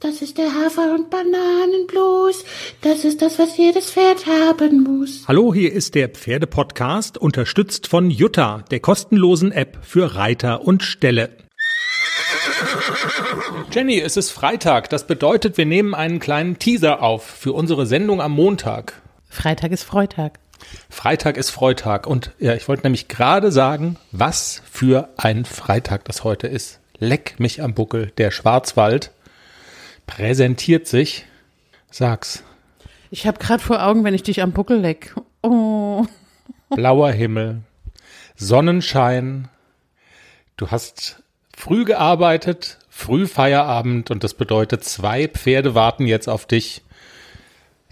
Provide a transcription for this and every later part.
Das ist der Hafer- und Bananenblues. Das ist das, was jedes Pferd haben muss. Hallo, hier ist der Pferdepodcast, unterstützt von Jutta, der kostenlosen App für Reiter und Ställe. Jenny, es ist Freitag. Das bedeutet, wir nehmen einen kleinen Teaser auf für unsere Sendung am Montag. Freitag ist Freitag. Freitag ist Freitag. Und ja, ich wollte nämlich gerade sagen, was für ein Freitag das heute ist. Leck mich am Buckel, der Schwarzwald präsentiert sich. Sag's. Ich habe gerade vor Augen, wenn ich dich am Buckel leck. Oh. Blauer Himmel, Sonnenschein. Du hast früh gearbeitet, früh Feierabend und das bedeutet, zwei Pferde warten jetzt auf dich.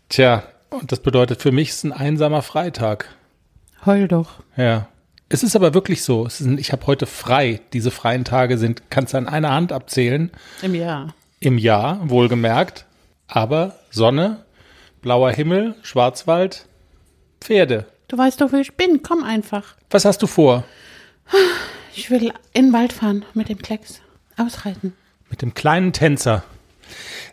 Tja, und das bedeutet für mich, es ist ein einsamer Freitag. Heul doch. Ja. Es ist aber wirklich so. Ein, ich habe heute frei. Diese freien Tage sind, kannst du an einer Hand abzählen. Im Jahr im Jahr, wohlgemerkt. Aber Sonne, blauer Himmel, Schwarzwald, Pferde. Du weißt doch, wo ich bin. Komm einfach. Was hast du vor? Ich will in den Wald fahren mit dem Klecks. Ausreiten. Mit dem kleinen Tänzer.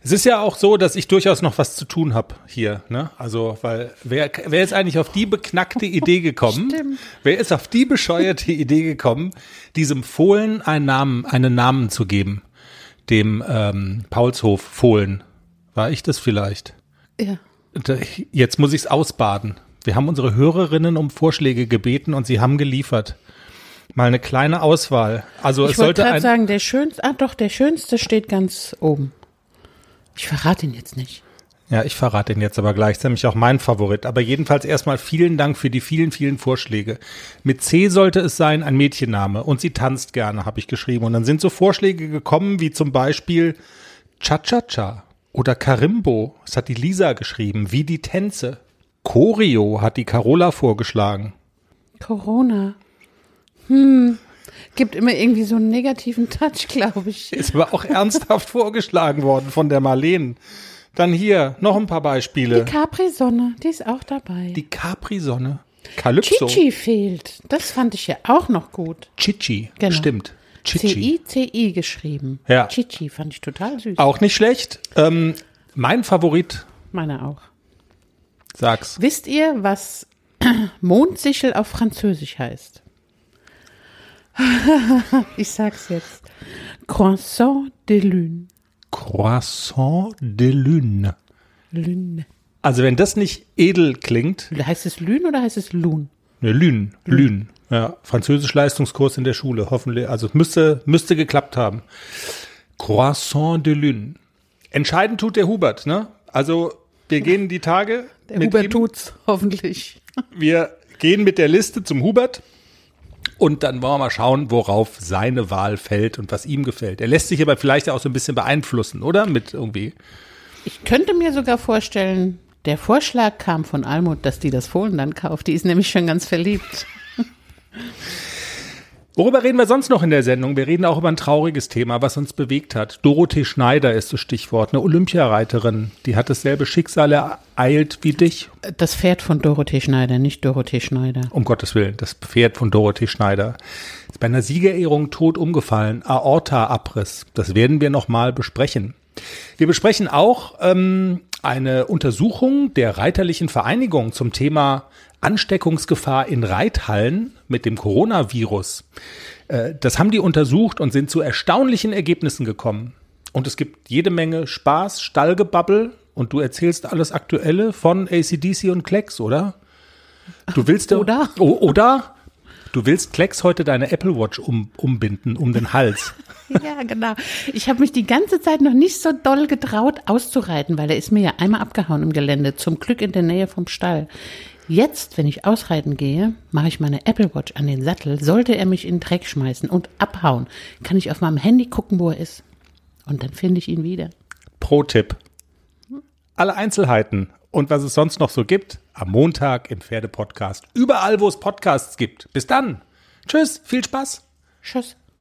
Es ist ja auch so, dass ich durchaus noch was zu tun habe hier. Ne? Also, weil wer, wer ist eigentlich auf die beknackte Idee gekommen? Stimmt. Wer ist auf die bescheuerte Idee gekommen, diesem Fohlen einen Namen, einen Namen zu geben? Dem ähm, Paulshof Fohlen. War ich das vielleicht? Ja. Jetzt muss ich es ausbaden. Wir haben unsere Hörerinnen um Vorschläge gebeten und sie haben geliefert. Mal eine kleine Auswahl. Also ich es sollte gerade sagen, der schönste, ah doch, der schönste steht ganz oben. Ich verrate ihn jetzt nicht. Ja, ich verrate den jetzt aber gleich. Das ist nämlich auch mein Favorit. Aber jedenfalls erstmal vielen Dank für die vielen, vielen Vorschläge. Mit C sollte es sein, ein Mädchenname. Und sie tanzt gerne, habe ich geschrieben. Und dann sind so Vorschläge gekommen, wie zum Beispiel Cha-Cha-Cha oder Karimbo. Das hat die Lisa geschrieben, wie die Tänze. Choreo hat die Carola vorgeschlagen. Corona. Hm. Gibt immer irgendwie so einen negativen Touch, glaube ich. Ist aber auch ernsthaft vorgeschlagen worden von der Marleen. Dann hier noch ein paar Beispiele. Die Capri-Sonne, die ist auch dabei. Die Capri-Sonne. Calypso. Chichi fehlt. Das fand ich ja auch noch gut. Chichi, genau. stimmt. C-I-C-I geschrieben. Ja. Chichi fand ich total süß. Auch nicht schlecht. Ähm, mein Favorit. Meiner auch. Sag's. Wisst ihr, was Mondsichel auf Französisch heißt? ich sag's jetzt. Croissant de lune. Croissant de Lune. Lune. Also wenn das nicht edel klingt. Heißt es Lune oder heißt es Lune? Ne, Lune. Lune. Ja, Französisch Leistungskurs in der Schule, hoffentlich. Also müsste, müsste geklappt haben. Croissant de Lune. Entscheidend tut der Hubert, ne? Also wir gehen die Tage. Der Hubert ihm. tut's, hoffentlich. Wir gehen mit der Liste zum Hubert. Und dann wollen wir mal schauen, worauf seine Wahl fällt und was ihm gefällt. Er lässt sich aber vielleicht auch so ein bisschen beeinflussen, oder? Mit irgendwie. Ich könnte mir sogar vorstellen, der Vorschlag kam von Almut, dass die das Fohlen dann kauft. Die ist nämlich schon ganz verliebt. Worüber reden wir sonst noch in der Sendung? Wir reden auch über ein trauriges Thema, was uns bewegt hat. Dorothee Schneider ist das Stichwort, eine Olympiareiterin, die hat dasselbe Schicksal ereilt wie dich. Das Pferd von Dorothee Schneider, nicht Dorothee Schneider. Um Gottes Willen, das Pferd von Dorothee Schneider. Ist bei einer Siegerehrung tot umgefallen, Aorta-Abriss. Das werden wir nochmal besprechen. Wir besprechen auch ähm, eine Untersuchung der Reiterlichen Vereinigung zum Thema Ansteckungsgefahr in Reithallen mit dem Coronavirus. Äh, das haben die untersucht und sind zu erstaunlichen Ergebnissen gekommen. Und es gibt jede Menge Spaß, Stallgebabbel und du erzählst alles Aktuelle von ACDC und Klecks, oder? Du willst oder? Oh, oder? Du willst Klecks heute deine Apple Watch um, umbinden, um den Hals. ja, genau. Ich habe mich die ganze Zeit noch nicht so doll getraut, auszureiten, weil er ist mir ja einmal abgehauen im Gelände, zum Glück in der Nähe vom Stall. Jetzt, wenn ich ausreiten gehe, mache ich meine Apple Watch an den Sattel. Sollte er mich in den Dreck schmeißen und abhauen, kann ich auf meinem Handy gucken, wo er ist. Und dann finde ich ihn wieder. Pro-Tipp. Alle Einzelheiten und was es sonst noch so gibt, am Montag im Pferdepodcast. Überall, wo es Podcasts gibt. Bis dann. Tschüss, viel Spaß. Tschüss.